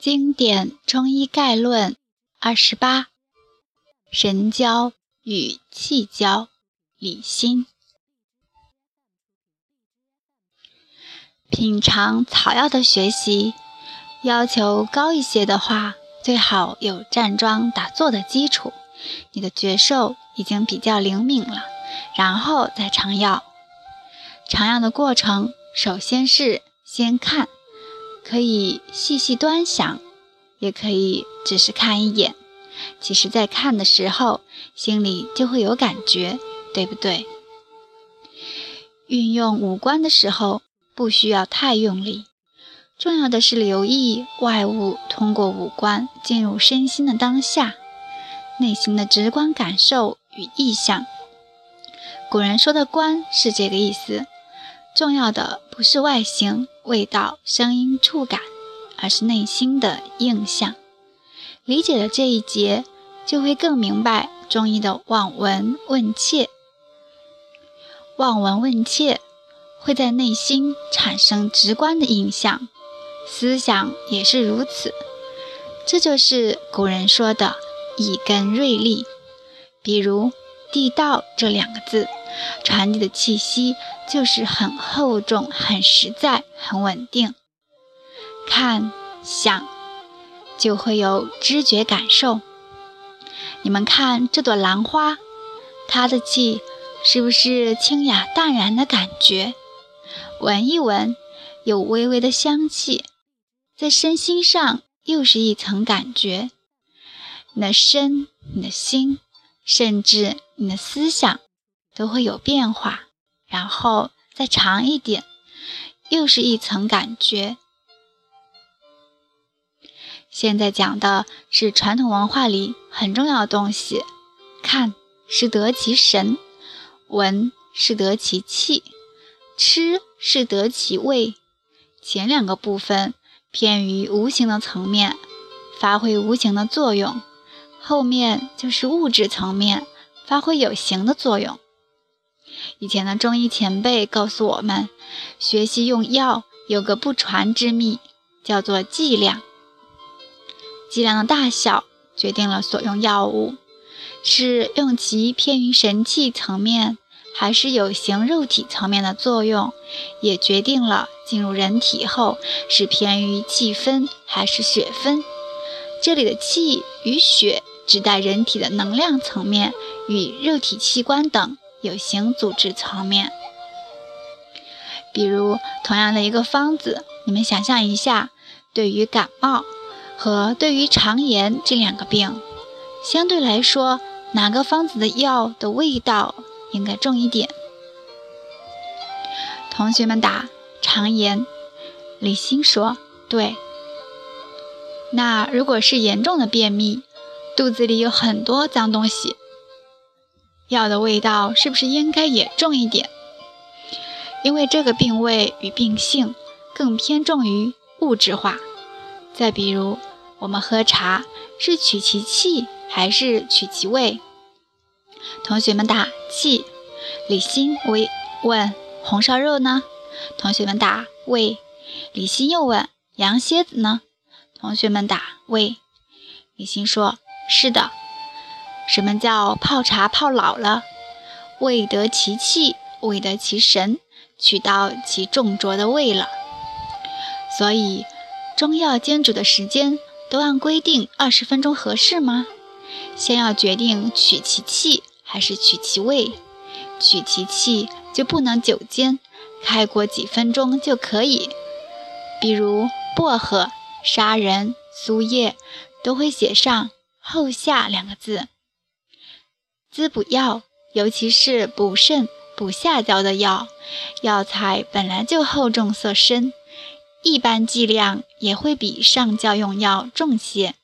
经典中医概论二十八：神交与气交，理心。品尝草药的学习，要求高一些的话，最好有站桩打坐的基础，你的觉受已经比较灵敏了，然后再尝药。尝药的过程，首先是先看。可以细细端详，也可以只是看一眼。其实，在看的时候，心里就会有感觉，对不对？运用五官的时候，不需要太用力，重要的是留意外物通过五官进入身心的当下，内心的直观感受与意象。古人说的“观”是这个意思。重要的不是外形、味道、声音、触感，而是内心的印象。理解了这一节，就会更明白中医的望闻问切。望闻问切会在内心产生直观的印象，思想也是如此。这就是古人说的“以根锐利”。比如“地道”这两个字。传递的气息就是很厚重、很实在、很稳定。看、想，就会有知觉感受。你们看这朵兰花，它的气是不是清雅淡然的感觉？闻一闻，有微微的香气，在身心上又是一层感觉。你的身、你的心，甚至你的思想。都会有变化，然后再长一点，又是一层感觉。现在讲的是传统文化里很重要的东西，看是得其神，闻是得其气，吃是得其味。前两个部分偏于无形的层面，发挥无形的作用；后面就是物质层面，发挥有形的作用。以前的中医前辈告诉我们，学习用药有个不传之秘，叫做剂量。剂量的大小决定了所用药物，是用其偏于神气层面，还是有形肉体层面的作用，也决定了进入人体后是偏于气分还是血分。这里的气与血指代人体的能量层面与肉体器官等。有形组织层面，比如同样的一个方子，你们想象一下，对于感冒和对于肠炎这两个病，相对来说，哪个方子的药的味道应该重一点？同学们答：肠炎。李欣说：对。那如果是严重的便秘，肚子里有很多脏东西。药的味道是不是应该也重一点？因为这个病位与病性更偏重于物质化。再比如，我们喝茶是取其气还是取其味？同学们答气。李欣为问红烧肉呢？同学们答味。李欣又问羊蝎子呢？同学们答味。李欣说：是的。什么叫泡茶泡老了？味得其气，味得其神，取到其重浊的味了。所以，中药煎煮的时间都按规定二十分钟合适吗？先要决定取其气还是取其味。取其气就不能久煎，开锅几分钟就可以。比如薄荷、砂仁、苏叶都会写上“后下”两个字。滋补药，尤其是补肾、补下焦的药，药材本来就厚重色深，一般剂量也会比上焦用药重些。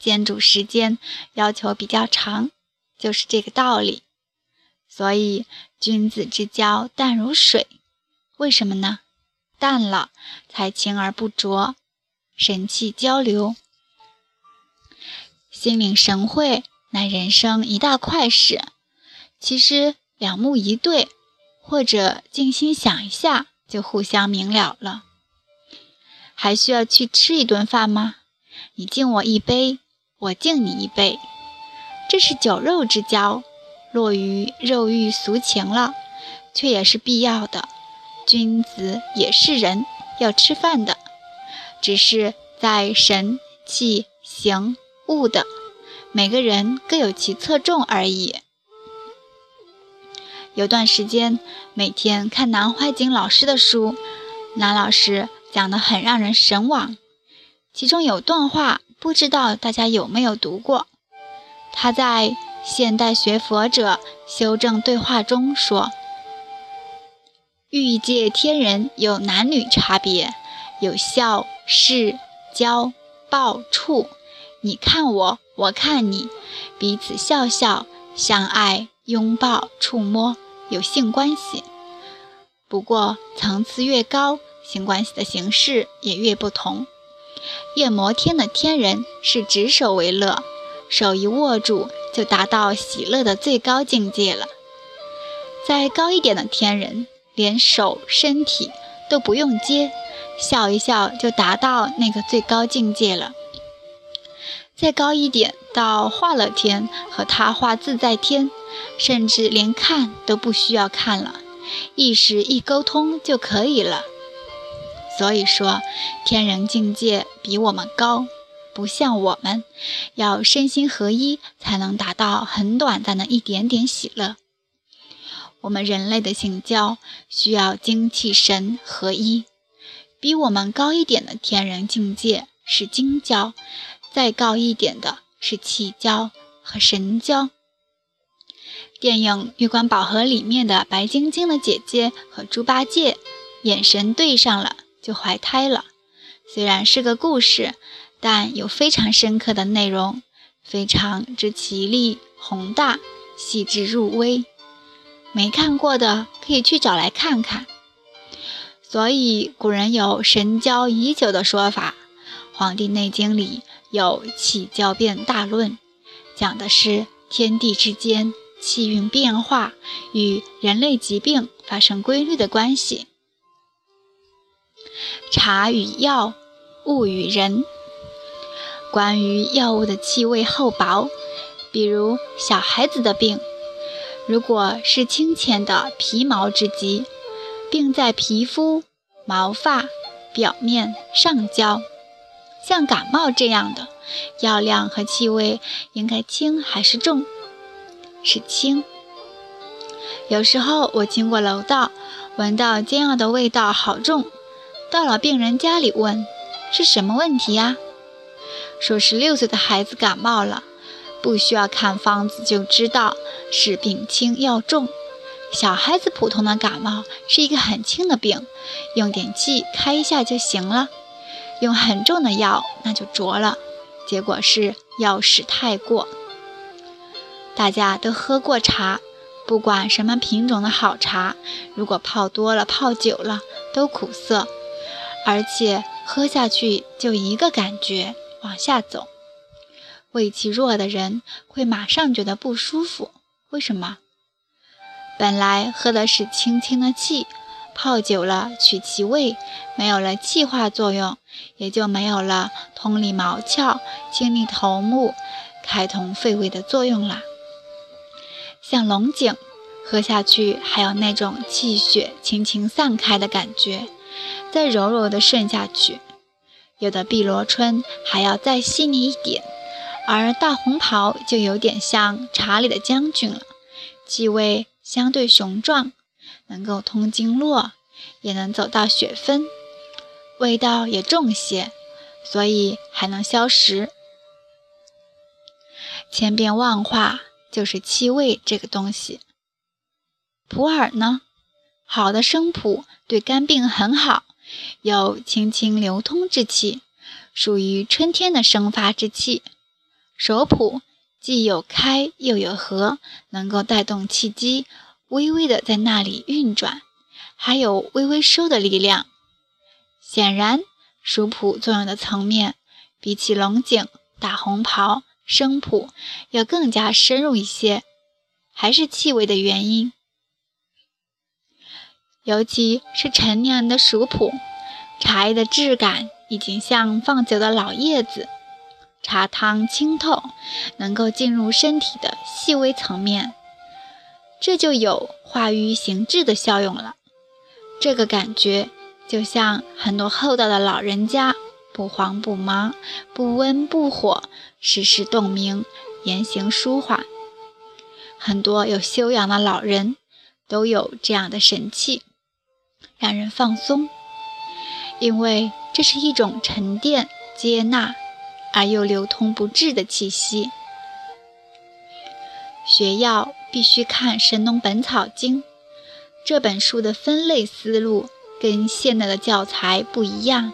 煎煮时间要求比较长，就是这个道理。所以君子之交淡如水，为什么呢？淡了才清而不浊，神气交流，心领神会。乃人生一大快事。其实两目一对，或者静心想一下，就互相明了了。还需要去吃一顿饭吗？你敬我一杯，我敬你一杯，这是酒肉之交，落于肉欲俗情了，却也是必要的。君子也是人，要吃饭的，只是在神、气、形、物的，每个人各有其侧重而已。有段时间，每天看南怀瑾老师的书，南老师讲得很让人神往。其中有段话，不知道大家有没有读过？他在《现代学佛者修正对话》中说：“欲界天人有男女差别，有孝、事、交、报、处。你看我，我看你，彼此笑笑相爱，拥抱、触摸。”有性关系，不过层次越高，性关系的形式也越不同。夜摩天的天人是执手为乐，手一握住就达到喜乐的最高境界了。再高一点的天人，连手身体都不用接，笑一笑就达到那个最高境界了。再高一点，到化乐天和他化自在天，甚至连看都不需要看了，意识一沟通就可以了。所以说，天人境界比我们高，不像我们，要身心合一才能达到很短暂的一点点喜乐。我们人类的性交需要精气神合一，比我们高一点的天人境界是精交。再高一点的是气交和神交。电影《月光宝盒》里面的白晶晶的姐姐和猪八戒眼神对上了，就怀胎了。虽然是个故事，但有非常深刻的内容，非常之绮丽宏大，细致入微。没看过的可以去找来看看。所以古人有神交已久的说法，《黄帝内经》里。有气交变大论，讲的是天地之间气运变化与人类疾病发生规律的关系。茶与药，物与人。关于药物的气味厚薄，比如小孩子的病，如果是清浅的皮毛之疾，病在皮肤、毛发表面上焦。像感冒这样的药量和气味应该轻还是重？是轻。有时候我经过楼道，闻到煎药的味道好重。到了病人家里问是什么问题呀？说是六岁的孩子感冒了，不需要看方子就知道是病轻药重。小孩子普通的感冒是一个很轻的病，用点气开一下就行了。用很重的药，那就浊了，结果是药使太过。大家都喝过茶，不管什么品种的好茶，如果泡多了、泡久了，都苦涩，而且喝下去就一个感觉往下走。胃气弱的人会马上觉得不舒服，为什么？本来喝的是清清的气。泡久了，取其味，没有了气化作用，也就没有了通利毛窍、清利头目、开通肺胃的作用了。像龙井，喝下去还有那种气血轻轻散开的感觉，再柔柔的顺下去。有的碧螺春还要再细腻一点，而大红袍就有点像茶里的将军了，气味相对雄壮。能够通经络，也能走到血分，味道也重些，所以还能消食。千变万化就是气味这个东西。普洱呢，好的生普对肝病很好，有清清流通之气，属于春天的生发之气。熟普既有开又有合，能够带动气机。微微的在那里运转，还有微微收的力量。显然，熟普作用的层面比起龙井、大红袍、生普要更加深入一些，还是气味的原因。尤其是陈年的熟普，茶叶的质感已经像放久的老叶子，茶汤清透，能够进入身体的细微层面，这就有化瘀行滞的效用了。这个感觉就像很多厚道的老人家，不慌不忙，不温不火，时时洞明，言行舒缓。很多有修养的老人都有这样的神气，让人放松，因为这是一种沉淀、接纳而又流通不滞的气息。学药必须看《神农本草经》这本书的分类思路，跟现代的教材不一样，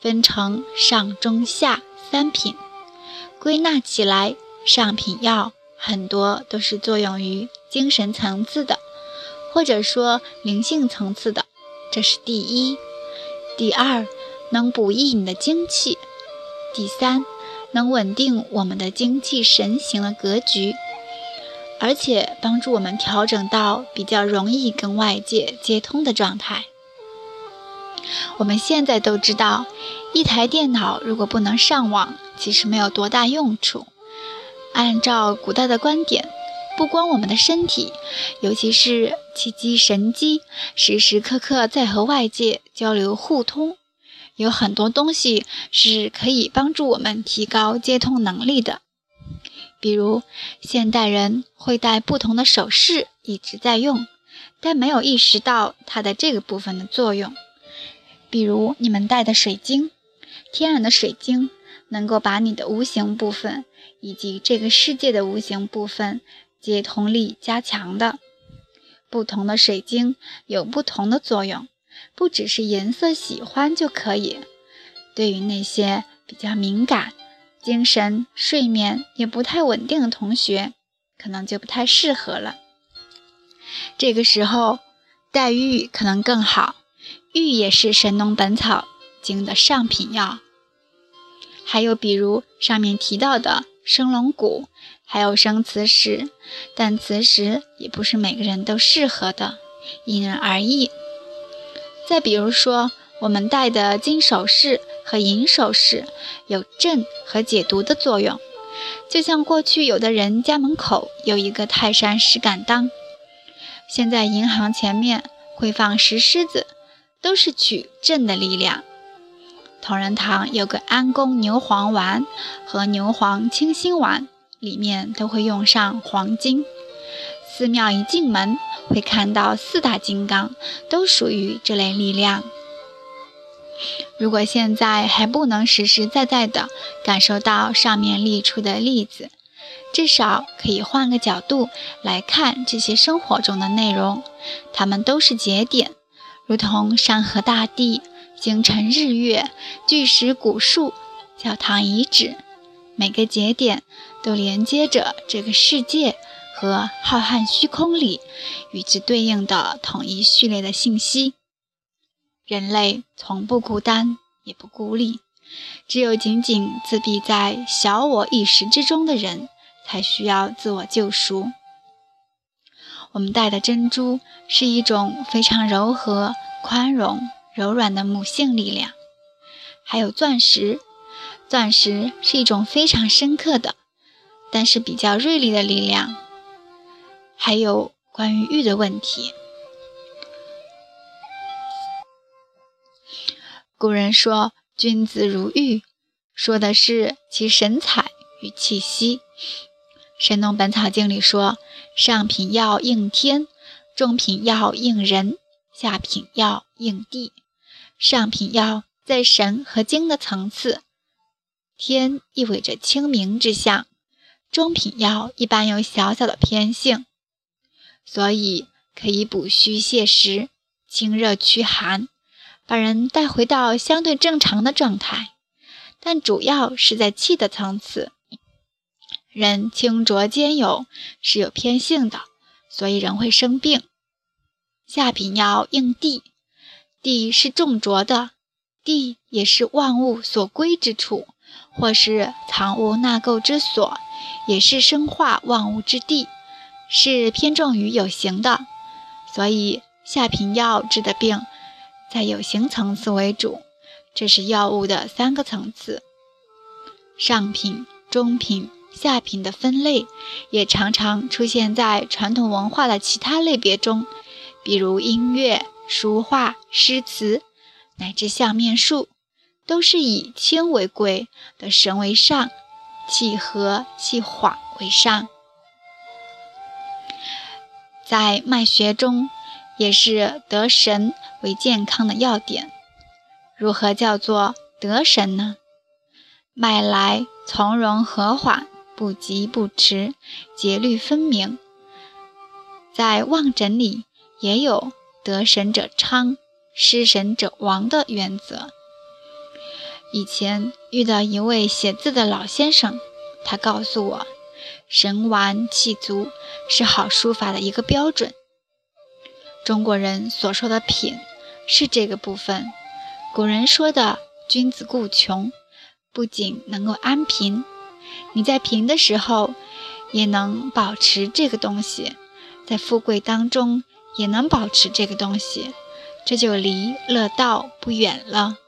分成上、中、下三品，归纳起来，上品药。很多都是作用于精神层次的，或者说灵性层次的，这是第一。第二，能补益你的精气；第三，能稳定我们的精气神行的格局，而且帮助我们调整到比较容易跟外界接通的状态。我们现在都知道，一台电脑如果不能上网，其实没有多大用处。按照古代的观点，不光我们的身体，尤其是气机神机，时时刻刻在和外界交流互通，有很多东西是可以帮助我们提高接通能力的。比如，现代人会戴不同的首饰，一直在用，但没有意识到它的这个部分的作用。比如，你们戴的水晶，天然的水晶。能够把你的无形部分以及这个世界的无形部分接通力加强的。不同的水晶有不同的作用，不只是颜色喜欢就可以。对于那些比较敏感、精神睡眠也不太稳定的同学，可能就不太适合了。这个时候带玉可能更好，玉也是《神农本草经》的上品药。还有比如上面提到的生龙骨，还有生磁石，但磁石也不是每个人都适合的，因人而异。再比如说，我们戴的金首饰和银首饰有镇和解毒的作用，就像过去有的人家门口有一个泰山石敢当，现在银行前面会放石狮子，都是取镇的力量。同仁堂有个安宫牛黄丸和牛黄清心丸，里面都会用上黄金。寺庙一进门会看到四大金刚，都属于这类力量。如果现在还不能实实在在的感受到上面列出的例子，至少可以换个角度来看这些生活中的内容，它们都是节点，如同山河大地。星辰、日月、巨石、古树、教堂遗址，每个节点都连接着这个世界和浩瀚虚空里与之对应的统一序列的信息。人类从不孤单，也不孤立，只有仅仅自闭在小我意识之中的人，才需要自我救赎。我们戴的珍珠是一种非常柔和、宽容。柔软的母性力量，还有钻石。钻石是一种非常深刻的，但是比较锐利的力量。还有关于玉的问题。古人说“君子如玉”，说的是其神采与气息。《神农本草经》里说：“上品药应天，中品药应人，下品药应地。”上品药在神和精的层次，天意味着清明之象，中品药一般有小小的偏性，所以可以补虚泻实、清热驱寒，把人带回到相对正常的状态。但主要是在气的层次，人清浊兼有，是有偏性的，所以人会生病。下品药应地。地是重浊的，地也是万物所归之处，或是藏物纳垢之所，也是生化万物之地，是偏重于有形的。所以下品药治的病，在有形层次为主，这是药物的三个层次。上品、中品、下品的分类，也常常出现在传统文化的其他类别中，比如音乐、书画、诗词，乃至相面术，都是以轻为贵，的神为上，气和气缓为上。在脉学中，也是得神为健康的要点。如何叫做得神呢？脉来从容和缓，不急不迟，节律分明。在望诊里也有得神者昌，失神者亡的原则。以前遇到一位写字的老先生，他告诉我。神完气足是好书法的一个标准。中国人所说的品是这个部分。古人说的“君子固穷”，不仅能够安贫，你在贫的时候也能保持这个东西，在富贵当中也能保持这个东西，这就离乐道不远了。